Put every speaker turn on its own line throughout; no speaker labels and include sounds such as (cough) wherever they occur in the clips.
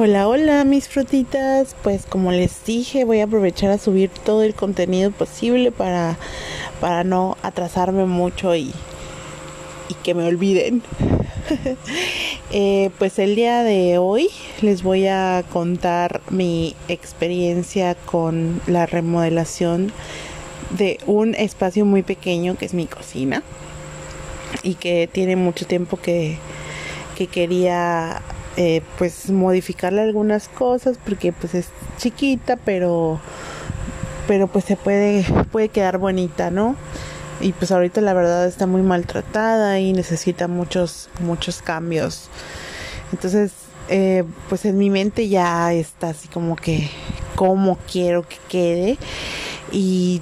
Hola, hola mis frutitas. Pues como les dije, voy a aprovechar a subir todo el contenido posible para, para no atrasarme mucho y, que me olviden. (laughs) Eh, pues el día de hoy les voy a contar mi experiencia con la remodelación de un espacio muy pequeño que es mi cocina y que tiene mucho tiempo que, que quería eh, pues modificarle algunas cosas porque pues es chiquita pero pero pues se puede puede quedar bonita no y pues ahorita la verdad está muy maltratada y necesita muchos muchos cambios. Entonces eh, pues en mi mente ya está así como que cómo quiero que quede y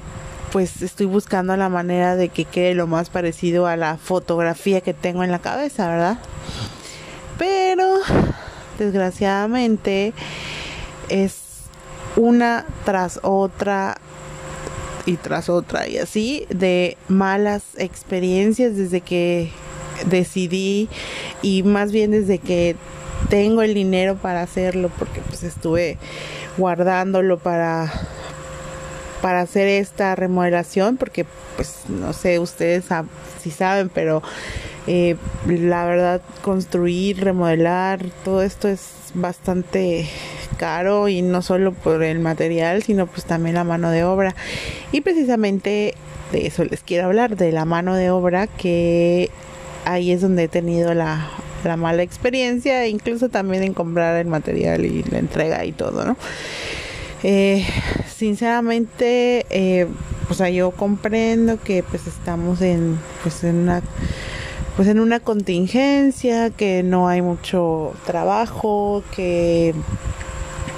pues estoy buscando la manera de que quede lo más parecido a la fotografía que tengo en la cabeza verdad pero desgraciadamente es una tras otra y tras otra y así de malas experiencias desde que decidí y más bien desde que tengo el dinero para hacerlo porque pues estuve guardándolo para para hacer esta remodelación porque pues no sé ustedes si saben pero eh, la verdad, construir, remodelar, todo esto es bastante caro y no solo por el material, sino pues también la mano de obra. Y precisamente de eso les quiero hablar, de la mano de obra, que ahí es donde he tenido la, la mala experiencia, incluso también en comprar el material y la entrega y todo, ¿no? Eh, sinceramente, eh, pues yo comprendo que pues estamos en, pues en una pues en una contingencia, que no hay mucho trabajo, que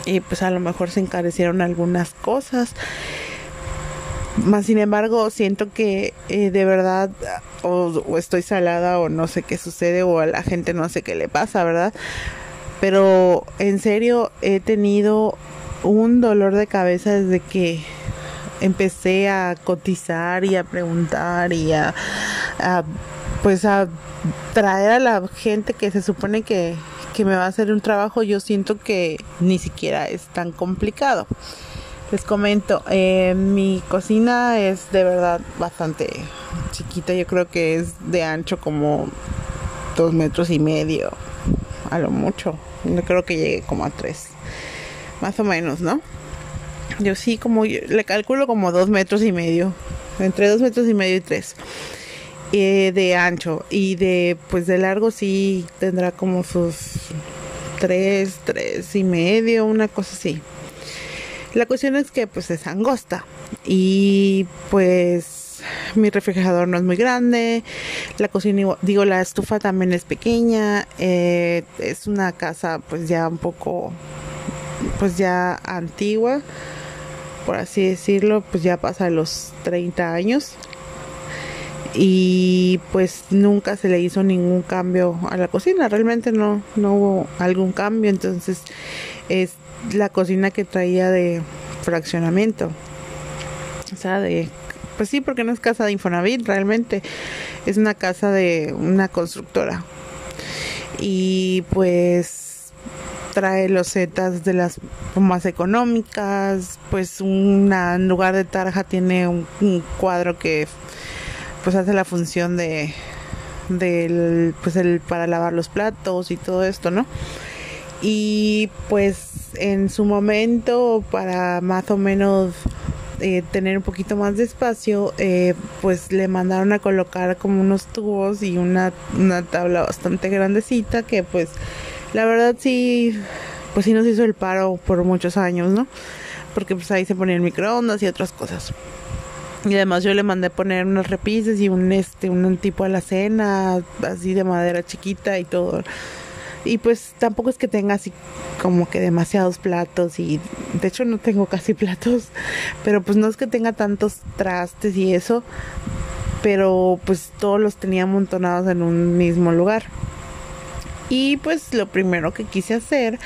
y pues a lo mejor se encarecieron algunas cosas. Más sin embargo, siento que eh, de verdad o, estoy salada o no sé qué sucede o a la gente no sé qué le pasa, ¿verdad? Pero en serio he tenido un dolor de cabeza desde que empecé a cotizar y a preguntar y a pues a traer a la gente que se supone que, me va a hacer un trabajo, yo siento que ni siquiera es tan complicado. Les comento, eh, mi cocina es de verdad bastante chiquita, yo creo que es de ancho como dos metros y medio, a lo mucho, no creo que llegue como a tres, más o menos, ¿no? Yo sí como, le calculo como dos metros y medio, entre dos metros y medio y tres. Eh, de ancho y de pues de largo sí tendrá como sus tres, tres y medio, una cosa así. La cuestión es que pues es angosta y pues mi refrigerador no es muy grande, la cocina, digo, la estufa también es pequeña, eh, es una casa pues ya un poco, pues ya antigua, por así decirlo, pues ya pasa los 30 años y pues nunca se le hizo ningún cambio a la cocina, realmente no, no hubo algún cambio, entonces es la cocina que traía de fraccionamiento, o sea, de, pues sí, porque no es casa de Infonavit, realmente. Es una casa de una constructora. Y pues trae los zetas de las más económicas, pues una, en lugar de tarja tiene un cuadro que pues hace la función de del pues el para lavar los platos y todo esto, ¿no? Y pues en su momento para más o menos eh, tener un poquito más de espacio, eh, pues le mandaron a colocar como unos tubos y una, una tabla bastante grandecita que pues la verdad sí, pues sí nos hizo el paro por muchos años, ¿no? Porque pues ahí se ponían microondas y otras cosas. Y además yo le mandé poner unos repises y un este, un tipo a la cena, así de madera chiquita y todo. Y pues tampoco es que tenga así como que demasiados platos y de hecho no tengo casi (laughs) platos, pero pues no es que tenga tantos trastes y eso, pero pues todos los tenía amontonados en un mismo lugar. Y pues lo primero que quise hacer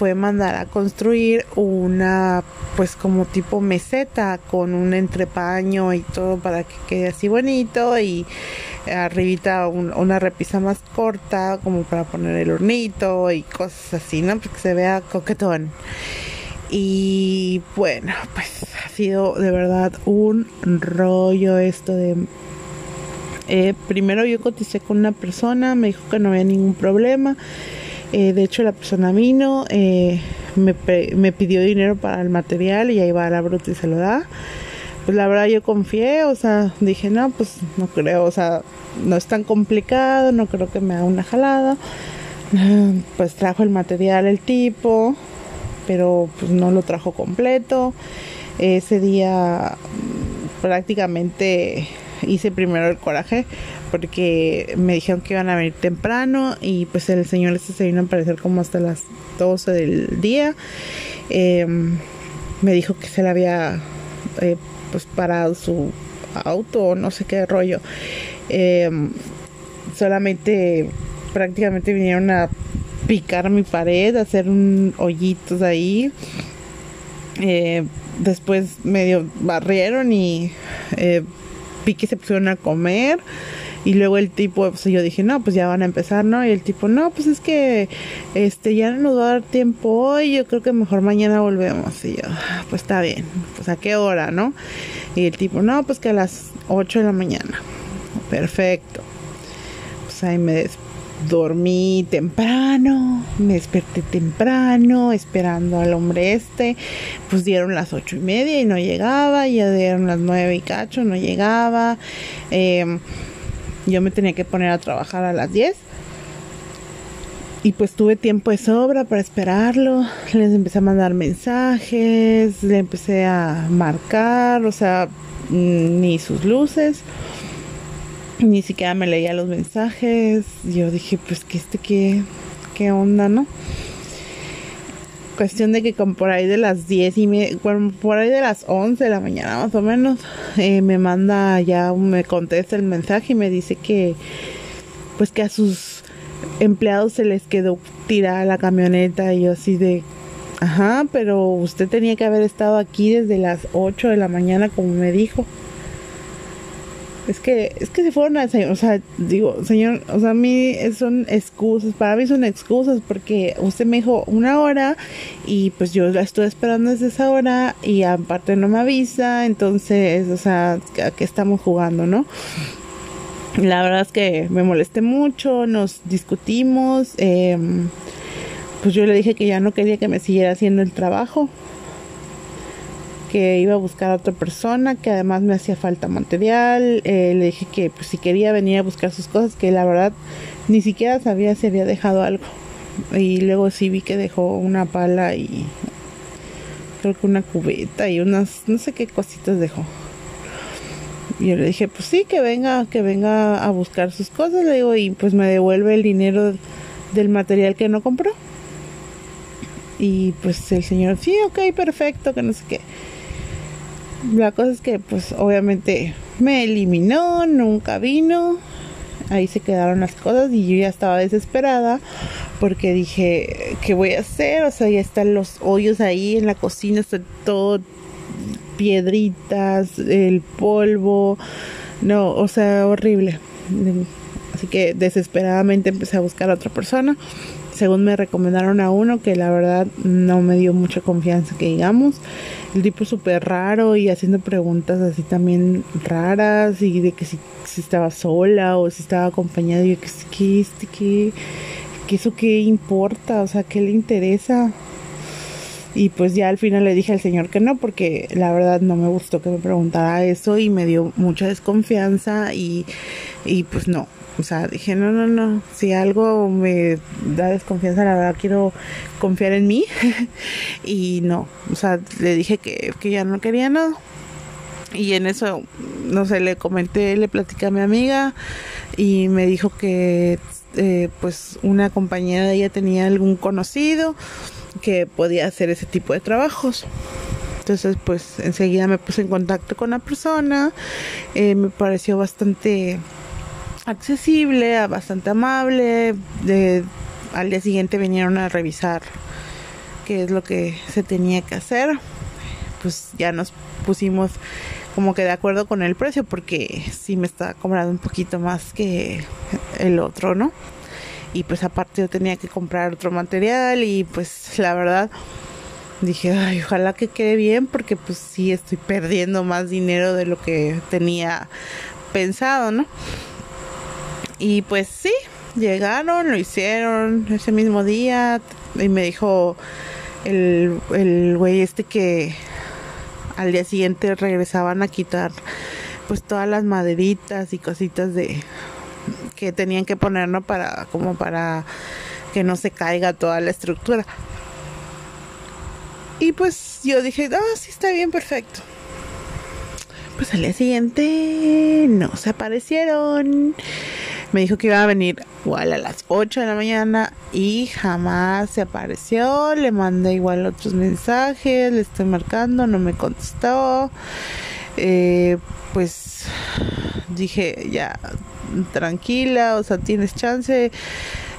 fue mandar a construir una pues como tipo meseta con un entrepaño y todo para que quede así bonito y arribita una repisa más corta como para poner el hornito y cosas así, ¿no? Porque se vea coquetón. Y bueno, pues ha sido de verdad un rollo esto de... Eh, primero yo coticé con una persona, me dijo que no había ningún problema. Eh, de hecho la persona vino, eh, me, me, pidió dinero para el material y ahí va la bruta y se lo da. Pues la verdad yo confié, o sea, dije, no, pues no creo, o sea, no es tan complicado, no creo que me haga una jalada. (laughs) Pues trajo el material el tipo, pero pues no lo trajo completo. Ese día mm, prácticamente hice primero el coraje porque me dijeron que iban a venir temprano y pues el señor este se vino a aparecer como hasta las 12 del día. Em, me dijo que se le había eh, pues parado su auto no sé qué rollo. Em, solamente prácticamente vinieron a picar mi pared, hacer un hoyitos ahí. Eh, después medio barrieron y eh, vi que se pusieron a comer. Y luego el tipo, pues yo dije, no, pues ya van a empezar, ¿no? Y el tipo, no, pues es que este ya no nos va a dar tiempo hoy, yo creo que mejor mañana volvemos. Y yo, ah, pues está bien, pues a qué hora, ¿no? Y el tipo, no, pues que a las 8 de la mañana. Perfecto. Pues ahí me dormí temprano, me desperté temprano esperando al hombre este, pues dieron las ocho y media y no llegaba, ya dieron las nueve y cacho, no llegaba, em, yo me tenía que poner a trabajar a las diez y pues tuve tiempo de sobra para esperarlo, les empecé a mandar mensajes, le empecé a marcar, o sea, ni sus luces ni siquiera me leía los mensajes. Yo dije, pues que este qué, qué onda, ¿no? Cuestión de que como por ahí de las 10 y me, por ahí de las 11 de la mañana más o menos, eh, me manda ya, me contesta el mensaje y me dice que, pues que a sus empleados se les quedó tirada la camioneta y yo así de, ajá, pero usted tenía que haber estado aquí desde las 8 de la mañana como me dijo. Es que, es que si fueron o sea, digo, señor, o sea, a mí son excusas, para mí son excusas porque usted me dijo una hora y pues yo la estoy esperando desde esa hora y aparte no me avisa, entonces, o sea, ¿a qué estamos jugando, no? La verdad es que me molesté mucho, nos discutimos, eh, pues yo le dije que ya no quería que me siguiera haciendo el trabajo que iba a buscar a otra persona, que además me hacía falta material. Eh, le dije que pues, si quería venir a buscar sus cosas, que la verdad ni siquiera sabía si había dejado algo. Y luego sí vi que dejó una pala y creo que una cubeta y unas, no sé qué cositas dejó. Y yo le dije, pues sí, que venga, que venga a buscar sus cosas, le digo, y pues me devuelve el dinero del material que no compró. Y pues el señor, sí, ok, perfecto, que no sé qué. La cosa es que pues obviamente me eliminó, nunca vino. Ahí se quedaron las cosas y yo ya estaba desesperada porque dije, ¿qué voy a hacer? O sea, ya están los hoyos ahí en la cocina, está todo piedritas, el polvo. No, o sea, horrible. Así que desesperadamente empecé a buscar a otra persona según me recomendaron a uno que la verdad no me dio mucha confianza que digamos. El tipo súper raro y haciendo preguntas así también raras y de que si, estaba sola o si estaba acompañada. Y que que este que, que eso qué importa o sea qué le interesa y pues ya al final le dije al señor que no porque la verdad no me gustó que me preguntara eso y me dio mucha desconfianza y, y pues no o sea, dije, no, no, no, si algo me da desconfianza, la verdad quiero confiar en mí. (laughs) y no, o sea, le dije que, que ya no quería nada. Y en eso, no sé, le comenté, le platicé a mi amiga y me dijo que eh, pues una compañera de ella tenía algún conocido que podía hacer ese tipo de trabajos. Entonces, pues enseguida me puse en contacto con la persona, eh, me pareció bastante accesible, bastante amable. Al día siguiente vinieron a revisar qué es lo que se tenía que hacer. pues ya nos pusimos como que de acuerdo con el precio porque sí me está cobrando un poquito más que el otro, ¿no? Y pues aparte yo tenía que comprar otro material y pues la verdad dije, ay, ojalá que quede bien porque pues sí estoy perdiendo más dinero de lo que tenía pensado, ¿no? Y pues sí, llegaron, lo hicieron ese mismo día y me dijo el, el güey este que al día siguiente regresaban a quitar pues todas las maderitas y cositas de que tenían que poner no para como para que no se caiga toda la estructura. Y pues yo dije ah sí está bien perfecto pues al día siguiente no se aparecieron me dijo que iba a venir igual a las 8 de la mañana y jamás se apareció. Le mandé igual otros mensajes, le estoy marcando, no me contestó. Eh, pues dije ya tranquila, o sea, tienes chance.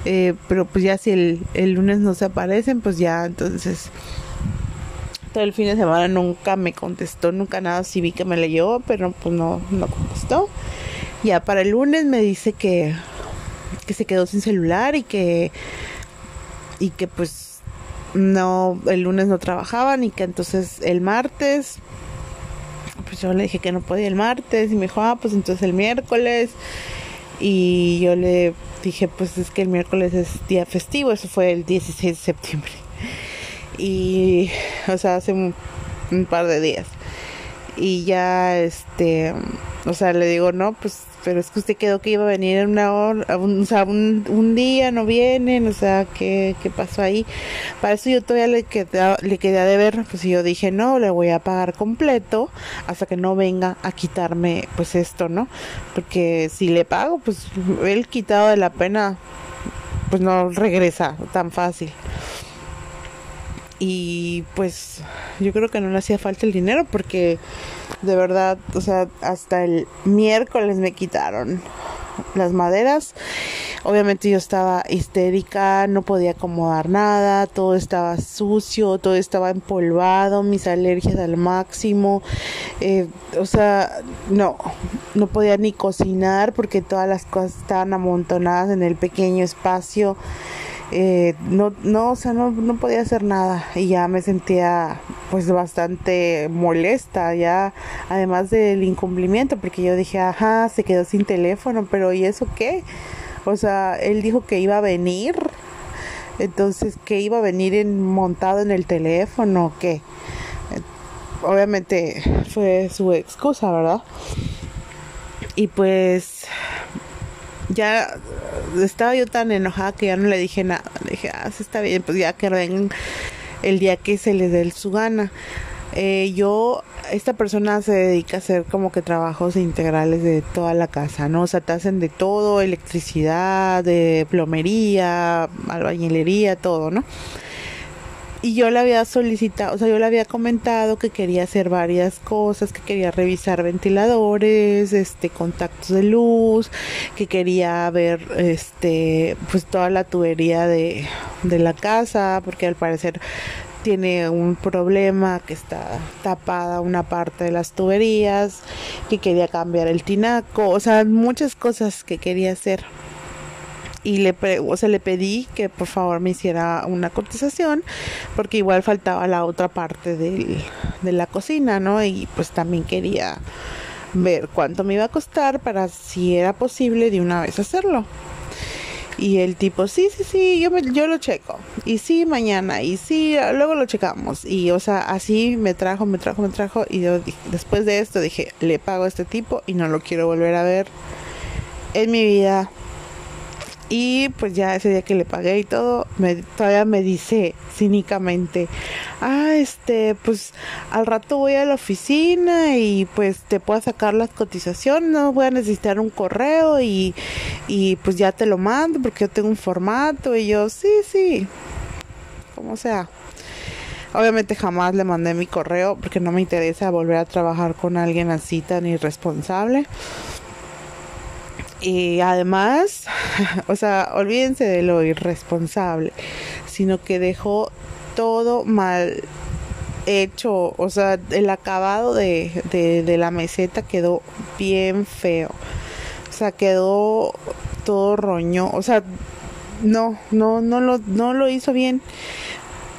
Eh, pero pues ya si el, el lunes no se aparecen, pues ya entonces todo el fin de semana nunca me contestó, nunca nada, sí vi que me leyó, pero pues no, no contestó. Ya para el lunes me dice que, que se quedó sin celular y que, y que pues no, el lunes no trabajaban y que entonces el martes, pues yo le dije que no podía el martes y me dijo, ah, pues entonces el miércoles. Y yo le dije, pues es que el miércoles es día festivo, eso fue el 16 de septiembre. Y, o sea, hace un, un par de días. Y ya, este, o sea, le digo, no, pues pero es que usted quedó que iba a venir en una hora, un, o sea, un, día no vienen, o sea, ¿qué, ¿qué, pasó ahí? Para eso yo todavía le quedé, le quedé a deber, pues yo dije, no, le voy a pagar completo hasta que no venga a quitarme, pues esto, ¿no? Porque si le pago, pues el quitado de la pena, pues no regresa tan fácil y pues yo creo que no le hacía falta el dinero porque de verdad, o sea, hasta el miércoles me quitaron las maderas. Obviamente yo estaba histérica, no podía acomodar nada, todo estaba sucio, todo estaba empolvado, mis alergias al máximo. Eh, o sea, no, no podía ni cocinar porque todas las cosas estaban amontonadas en el pequeño espacio eh, no, no, o sea, no, no podía hacer nada y ya me sentía pues bastante molesta ya, además del incumplimiento, porque yo dije, ajá, se quedó sin teléfono, pero ¿y eso qué? O sea, él dijo que iba a venir, entonces, que iba a venir en, montado en el teléfono, ¿qué? Obviamente fue su excusa, ¿verdad? Y pues ya estaba yo tan enojada que ya no le dije nada. Le dije, ah, está bien, pues ya que ven el día que se les dé su gana. Eh, yo, esta persona se dedica a hacer como que trabajos integrales de toda la casa, ¿no? O sea, te hacen de todo, electricidad, de plomería, albañilería, todo, ¿no? Y yo le había solicitado, o sea, yo le había comentado que quería hacer varias cosas, que quería revisar ventiladores, este, contactos de luz, que quería ver, este, pues toda la tubería de, de la casa, porque al parecer tiene un problema que está tapada una parte de las tuberías, que quería cambiar el tinaco, o sea, muchas cosas que quería hacer y le, o sea, le pedí que por favor me hiciera una cotización porque igual faltaba la otra parte del, de la cocina, ¿no? Y pues también quería ver cuánto me iba a costar para si era posible de una vez hacerlo. Y el tipo, sí, sí, sí, yo, yo lo checo. Y sí, mañana. Y sí, luego lo checamos. Y, o sea, así me trajo, me trajo, me trajo. Y yo después de esto dije, le pago a este tipo y no lo quiero volver a ver en mi vida y pues ya ese día que le pagué y todo, me, todavía me dice cínicamente, ah, este, pues al rato voy a la oficina y pues te puedo sacar las cotizaciones, no voy a necesitar un correo y, y pues ya te lo mando porque yo tengo un formato y yo, sí, sí, como sea. Obviamente jamás le mandé mi correo porque no me interesa volver a trabajar con alguien así tan irresponsable. Y además, (laughs) o sea, olvídense de lo irresponsable, sino que dejó todo mal hecho, o sea, el acabado de, de, la meseta quedó bien feo. O sea, quedó todo roño, o sea, no, no, no lo, no lo hizo bien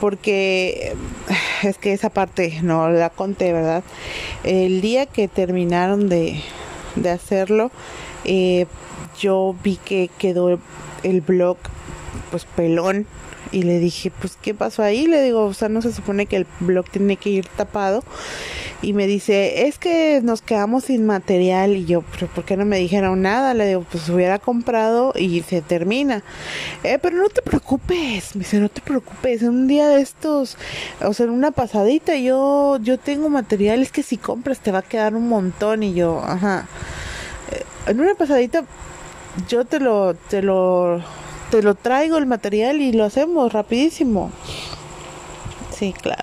porque (sighs) es que esa parte no la conté, ¿verdad? El día que terminaron de, de hacerlo, eh, yo vi que quedó el blog pues pelón y le dije, pues, ¿qué pasó ahí? Le digo, o sea, no se supone que el blog tiene que ir tapado. Y me dice, es que nos quedamos sin material. Y yo, pero ¿por qué no me dijeron nada? Le digo, pues hubiera comprado y se termina. Eh, pero no te preocupes. Me dice, no te preocupes. En un día de estos, o sea, en una pasadita, yo, yo tengo materiales que si compras te va a quedar un montón. Y yo, ajá. En una pasadita, yo te lo, te lo te lo traigo el material y lo hacemos rapidísimo. Sí, claro.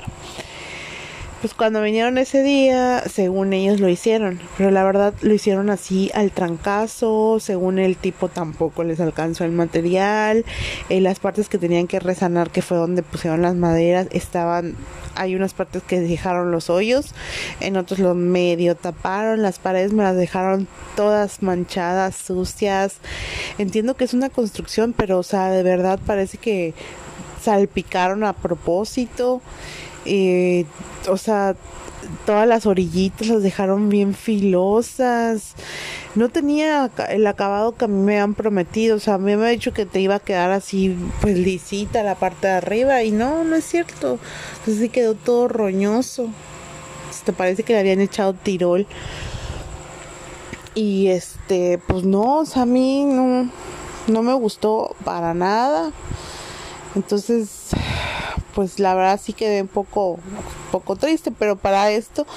Pues cuando vinieron ese día, según ellos lo hicieron, pero la verdad lo hicieron así al trancazo, según el tipo tampoco les alcanzó el material, eh, las partes que tenían que resanar, que fue donde pusieron las maderas, estaban, hay unas partes que dejaron los hoyos, en otros lo medio taparon, las paredes me las dejaron todas manchadas, sucias, entiendo que es una construcción, pero o sea, de verdad parece que salpicaron a propósito. Eh, o sea, todas las orillitas las dejaron bien filosas. No tenía el acabado que a mí me han prometido. O sea, a mí me ha dicho que te iba a quedar así, pues lisita la parte de arriba. Y no, no es cierto. Entonces sí quedó todo roñoso. Te parece que le habían echado tirol. Y este, pues no, o sea, a mí no, no me gustó para nada. Entonces, pues la verdad sí quedé un poco, poco triste, pero para esto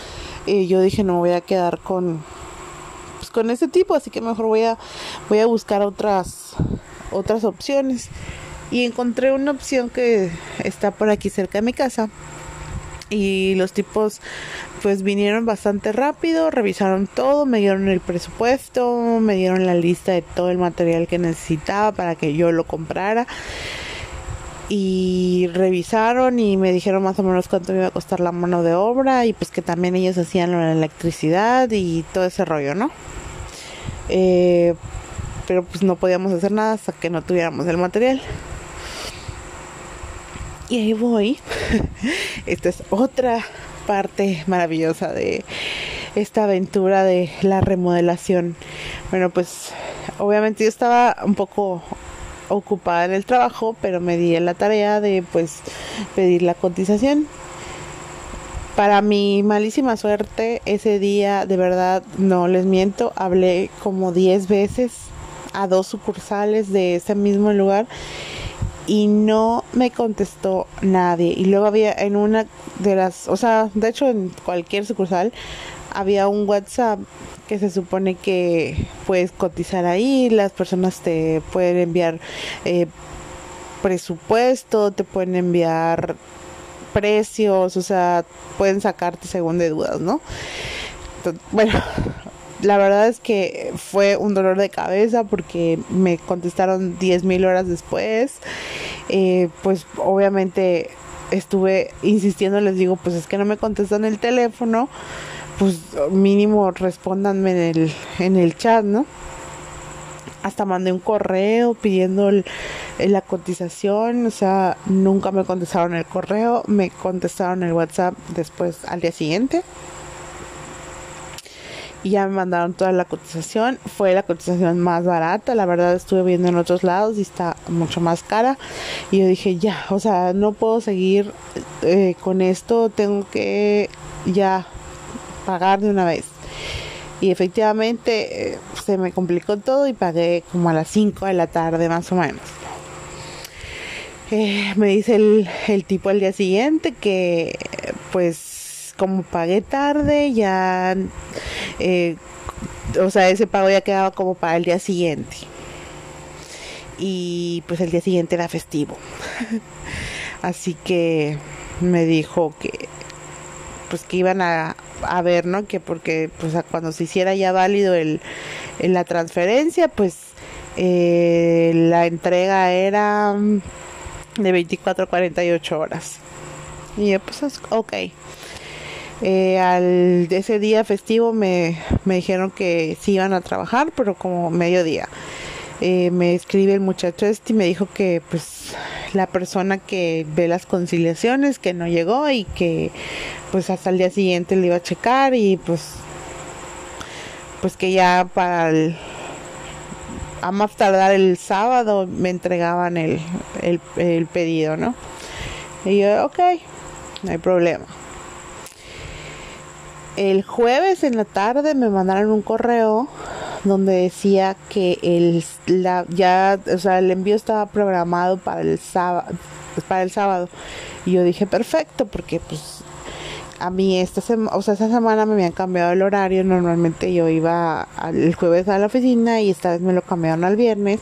eh, yo dije no me voy a quedar con, pues con ese tipo, así que mejor voy a, voy a buscar otras, otras opciones. Y encontré una opción que está por aquí cerca de mi casa. Y los tipos pues vinieron bastante rápido, revisaron todo, me dieron el presupuesto, me dieron la lista de todo el material que necesitaba para que yo lo comprara y revisaron y me dijeron más o menos cuánto me iba a costar la mano de obra y pues que también ellos hacían la electricidad y todo ese rollo, ¿no? Eh, pero pues no podíamos hacer nada hasta que no tuviéramos el material. Y ahí voy. (laughs) Esta es otra parte maravillosa de esta aventura de la remodelación. Bueno, pues obviamente yo estaba un poco ocupada en el trabajo, pero me di la tarea de pues pedir la cotización. Para mi malísima suerte, ese día, de verdad, no les miento, hablé como 10 veces a dos sucursales de ese mismo lugar y no me contestó nadie. Y luego había en una de las, o sea, de hecho en cualquier sucursal había un WhatsApp que se supone que puedes cotizar ahí, las personas te pueden enviar eh, presupuesto, te pueden enviar precios, o sea, pueden sacarte según de dudas, ¿no? (laughs) bueno, la verdad es que fue un dolor de cabeza porque me contestaron 10 mil horas después. Eh, pues obviamente estuve insistiendo, les digo, pues es que no me contestan el teléfono pues mínimo respóndanme en el, en el chat, ¿no? Hasta mandé un correo pidiendo la cotización, o sea, nunca me contestaron el correo, me contestaron el WhatsApp después al día siguiente. Y ya me mandaron toda la cotización. Fue la cotización más barata. La verdad estuve viendo en otros lados y está mucho más cara. Y yo dije, ya, o sea, no puedo seguir eh, con esto. Tengo que ya pagar de una vez. Y efectivamente eh, se me complicó todo y pagué como a las 5 de la tarde más o menos. Eh, me dice el, el tipo al día siguiente que pues como pagué tarde ya, eh, o sea, ese pago ya quedaba como para el día siguiente. Y pues el día siguiente era festivo. (laughs) Así que me dijo que pues que iban a, a ver, ¿no? Que porque pues cuando se hiciera ya válido el, la transferencia, pues eh, la entrega era de 24 a 48 horas. Y yo, pues, ok. Eh, al ese día festivo me, me dijeron que sí iban a trabajar, pero como mediodía. Eh, me escribe el muchacho este y me dijo que pues la persona que ve las conciliaciones que no llegó y que pues hasta el día siguiente le iba a checar y pues pues que ya para el a más tardar el sábado me entregaban el, el, el pedido, ¿no? Y yo, ok, no hay problema el jueves en la tarde me mandaron un correo donde decía que el la, ya o sea el envío estaba programado para el sábado para el sábado. Y yo dije perfecto porque pues a mí esta semana o sea esa semana me habían cambiado el horario. Normalmente yo iba el jueves a la oficina y esta vez me lo cambiaron al viernes.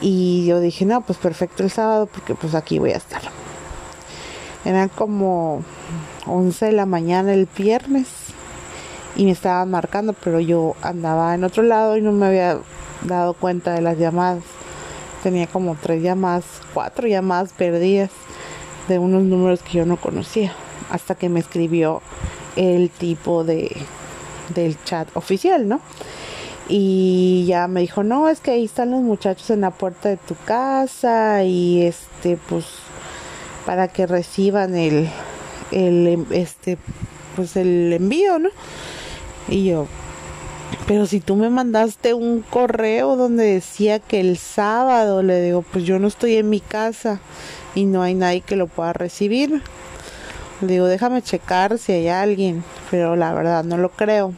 Y yo dije no pues perfecto el sábado porque pues aquí voy a estar eran como 11 de la mañana el viernes y me estaban marcando, pero yo andaba en otro lado y no me había dado cuenta de las llamadas. Tenía como tres llamadas, cuatro llamadas perdidas de unos números que yo no conocía, hasta que me escribió el tipo de del chat oficial, ¿no? Y ya me dijo, "No, es que ahí están los muchachos en la puerta de tu casa y este pues para que reciban el el este pues el envío, ¿no?" Y yo, pero si tú me mandaste un correo donde decía que el sábado, le digo, pues yo no estoy en mi casa y no hay nadie que lo pueda recibir. Le digo, déjame checar si hay alguien, pero la verdad no lo creo.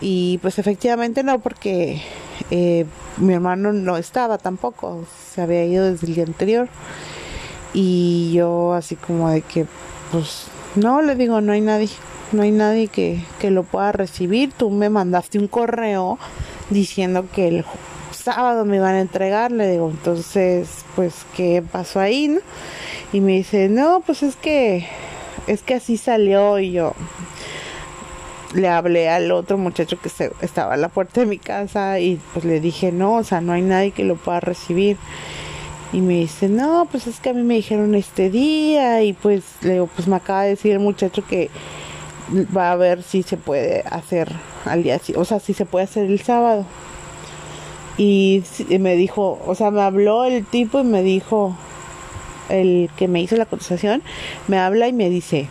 Y pues efectivamente no, porque eh, mi hermano no estaba tampoco, se había ido desde el día anterior. Y yo así como de que, pues no, le digo, no hay nadie no hay nadie que, lo pueda recibir. Tú me mandaste un correo diciendo que el sábado me iban a entregar, le digo, entonces, pues, ¿qué pasó ahí? No? Y me dice, no, pues es que, es que así salió y yo le hablé al otro muchacho que se, estaba a la puerta de mi casa y pues le dije, no, o sea, no hay nadie que lo pueda recibir. Y me dice, no, pues es que a mí me dijeron este día y pues le digo, pues me acaba de decir el muchacho que va a ver si se puede hacer al día, o sea, si se puede hacer el sábado. Y me dijo, o sea, me habló el tipo y me dijo, el que me hizo la cotización, me habla y me dice,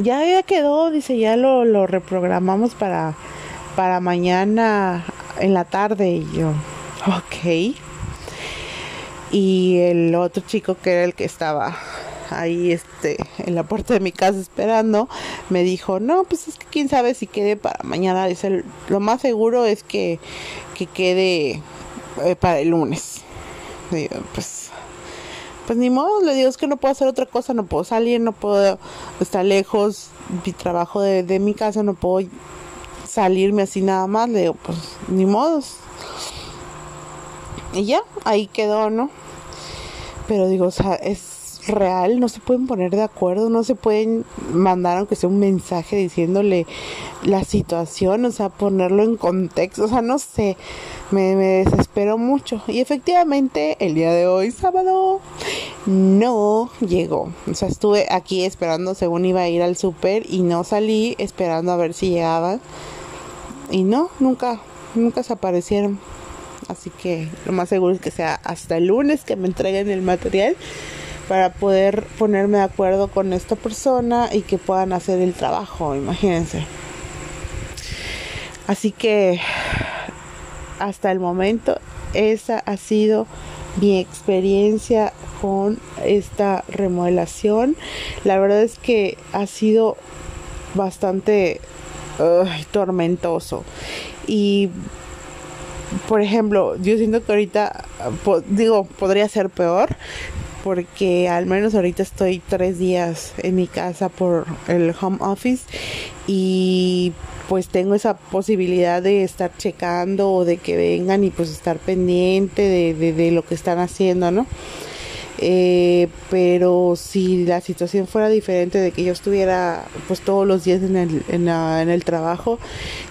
ya, ya quedó, dice, ya lo, lo reprogramamos para, para mañana en la tarde. Y yo, ok. Y el otro chico que era el que estaba ahí este en la puerta de mi casa esperando, me dijo, no, pues es que quién sabe si quede para mañana. Dice, lo más seguro es que, que quede eh, para el lunes. pues, pues ni modo, le digo, es que no puedo hacer otra cosa, no puedo salir, no puedo estar lejos, mi trabajo de, de mi casa, no puedo salirme así nada más. Le digo, pues ni modos. Y ya, ahí quedó, ¿no? Pero digo, o sea, es real, no se pueden poner de acuerdo, no se pueden mandar aunque sea un mensaje diciéndole la situación, o sea, ponerlo en contexto, o sea, no sé, me, desespero mucho. Y efectivamente, el día de hoy, sábado, no llegó. O sea, estuve aquí esperando según iba a ir al súper y no salí esperando a ver si llegaba. Y no, nunca, nunca se aparecieron. Así que lo más seguro es que sea hasta el lunes que me entreguen el material para poder ponerme de acuerdo con esta persona y que puedan hacer el trabajo, imagínense. Así que hasta el momento esa ha sido mi experiencia con esta remodelación. La verdad es que ha sido bastante tormentoso. Y por ejemplo, yo siento que ahorita, digo, podría ser peor porque al menos ahorita estoy tres días en mi casa por el home office y pues tengo esa posibilidad de estar checando o de que vengan y pues estar pendiente de, de, lo que están haciendo, ¿no? Eh, pero si la situación fuera diferente de que yo estuviera pues todos los días en el, en, en el trabajo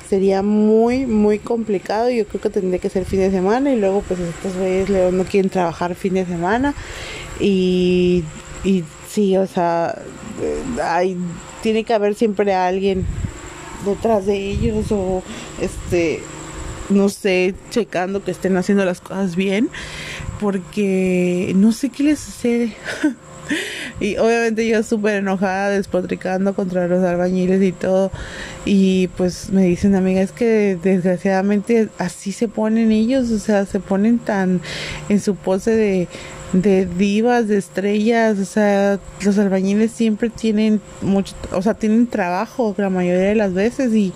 sería muy muy complicado. Yo creo que tendría que ser fin de semana y luego pues estos güeyes no quieren trabajar fin de semana. Y, sí, o sea, hay, tiene que haber siempre alguien detrás de ellos o este no sé, checando que estén haciendo las cosas bien, porque no sé qué les sucede. (laughs) y obviamente yo súper enojada, despotricando contra los albañiles y todo. Y pues me dicen, amiga, es que desgraciadamente así se ponen ellos, o sea, se ponen tan en su pose de de divas, de estrellas, o sea, los albañiles siempre tienen mucho, o sea, tienen trabajo la mayoría de las veces y,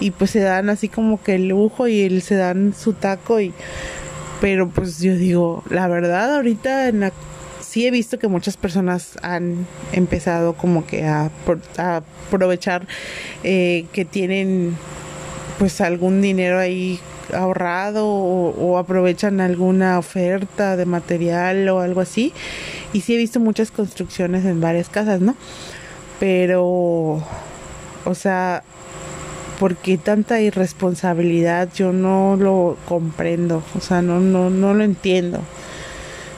y pues se dan así como que el lujo y se dan su taco y pero pues yo digo, la verdad ahorita en la, sí he visto que muchas personas han empezado como que a, aprovechar eh, que tienen pues algún dinero ahí ahorrado o, aprovechan alguna oferta de material o algo así. Y sí he visto muchas construcciones en varias casas, ¿no? Pero, o sea, ¿por qué tanta irresponsabilidad? Yo no lo comprendo, o sea, no, no, no lo entiendo.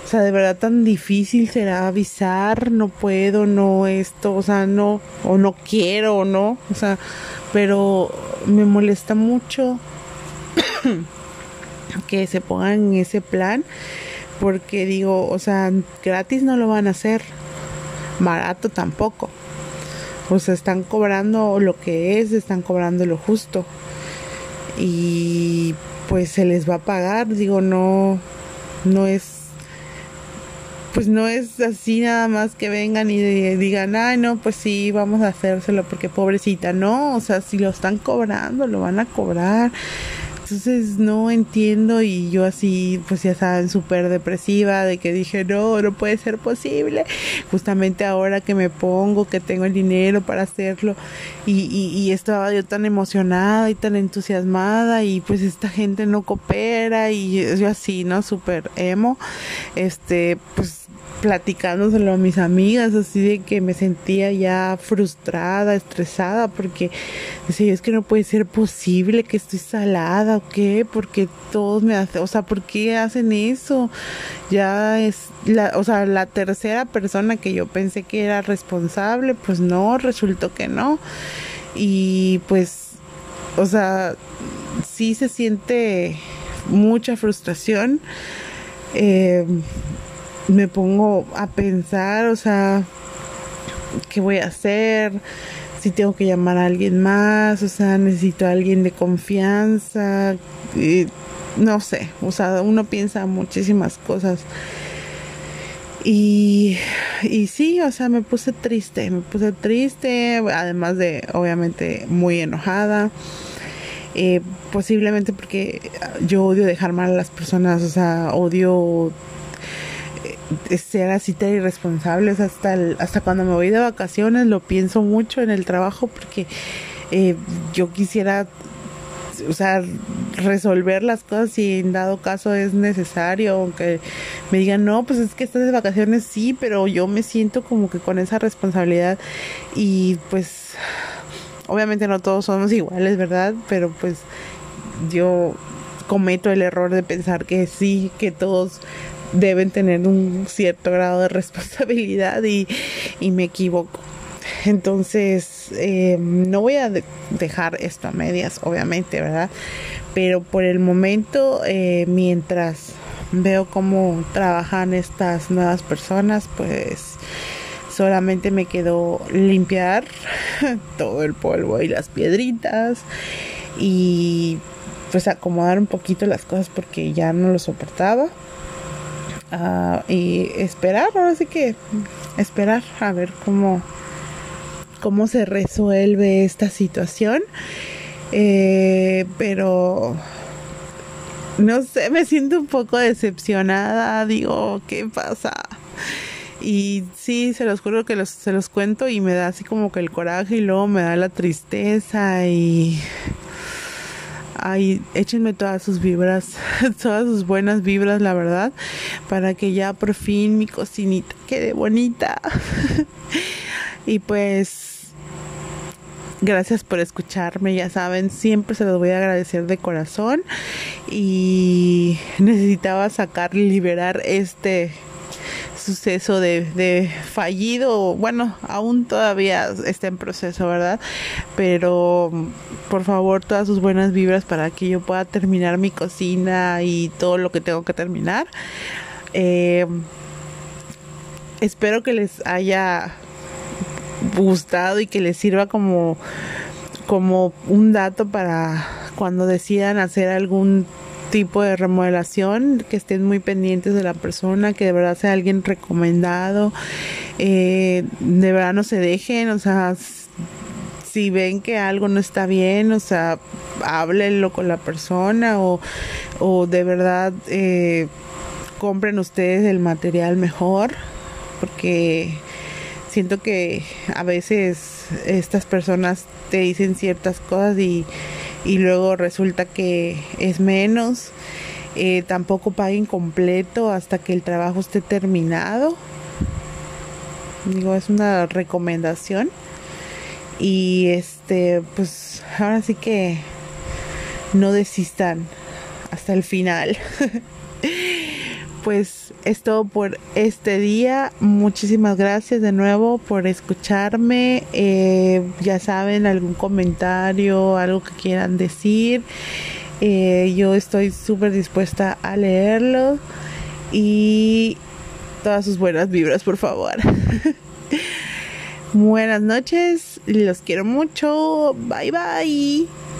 O sea, de verdad tan difícil será avisar, no puedo, no esto, o sea, no, o no quiero, o no, o sea, pero me molesta mucho (coughs) que se pongan en ese plan porque digo, o sea, gratis no lo van a hacer, barato tampoco. Sea, están cobrando lo que es, están cobrando lo justo. Y pues se les va a pagar, digo, no no es pues no es así nada más que vengan y digan, ay, no, pues sí, vamos a hacérselo porque pobrecita, no, o sea, si lo están cobrando, lo van a cobrar. Entonces no entiendo y yo así, pues ya saben, súper depresiva de que dije, no, no puede ser posible. Justamente ahora que me pongo, que tengo el dinero para hacerlo y, y, estaba yo tan emocionada y tan entusiasmada y pues esta gente no coopera y yo así, ¿no? Súper emo. Este, pues platicándoselo a mis amigas, así de que me sentía ya frustrada, estresada, porque decía, es que no puede ser posible que estoy salada o qué, porque todos me hacen, o sea, ¿por qué hacen eso? Ya es, la, o sea, la tercera persona que yo pensé que era responsable, pues no, resultó que no. Y pues, o sea, sí se siente mucha frustración. Eh, me pongo a pensar, o sea, ¿qué voy a hacer? Si tengo que llamar a alguien más, o sea, necesito a alguien de confianza, no sé, o sea, uno piensa muchísimas cosas. Y, y sí, o sea, me puse triste, me puse triste, además de, obviamente, muy enojada. Eh, posiblemente porque yo odio dejar mal a las personas, o sea, odio ser así tan irresponsables hasta hasta cuando me voy de vacaciones lo pienso mucho en el trabajo porque eh, yo quisiera o sea, resolver las cosas si en dado caso es necesario, aunque me digan, no, pues es que estás de vacaciones, sí, pero yo me siento como que con esa responsabilidad y pues obviamente no todos somos iguales, ¿verdad? Pero pues yo cometo el error de pensar que sí, que todos deben tener un cierto grado de responsabilidad y, me equivoco. Entonces, eh, no voy a dejar esto a medias, obviamente, ¿verdad? Pero por el momento, eh, mientras veo cómo trabajan estas nuevas personas, pues solamente me quedó limpiar (laughs) todo el polvo y las piedritas y pues acomodar un poquito las cosas porque ya no lo soportaba y esperar, ahora sí que esperar a ver cómo, cómo se resuelve esta situación. Eh, pero no sé, me siento un poco decepcionada, digo, ¿qué pasa? Y sí, se los juro que los, se los cuento y me da así como que el coraje y luego me da la tristeza y ay, échenme todas sus vibras, (laughs) todas sus buenas vibras, la verdad, para que ya por fin mi cocinita quede bonita. (laughs) y pues gracias por escucharme, ya saben, siempre se los voy a agradecer de corazón y necesitaba sacar, liberar este suceso de, fallido, bueno, aún todavía está en proceso, ¿verdad? Pero por favor, todas sus buenas vibras para que yo pueda terminar mi cocina y todo lo que tengo que terminar. Eh, espero que les haya gustado y que les sirva como, como un dato para cuando decidan hacer algún tipo de remodelación, que estén muy pendientes de la persona, que de verdad sea alguien recomendado, eh, de verdad no se dejen, o sea, si ven que algo no está bien, o sea, háblenlo con la persona o, o de verdad eh, compren ustedes el material mejor, porque siento que a veces estas personas te dicen ciertas cosas y y luego resulta que es menos. Eh, tampoco paguen completo hasta que el trabajo esté terminado. Digo, es una recomendación. Y este, pues ahora sí que no desistan hasta el final. (laughs) pues es todo por este día. Muchísimas gracias de nuevo por escucharme. Eh, ya saben, algún comentario, algo que quieran decir. Eh, yo estoy súper dispuesta a leerlo. Y todas sus buenas vibras, por favor. (laughs) Buenas noches, los quiero mucho. Bye bye.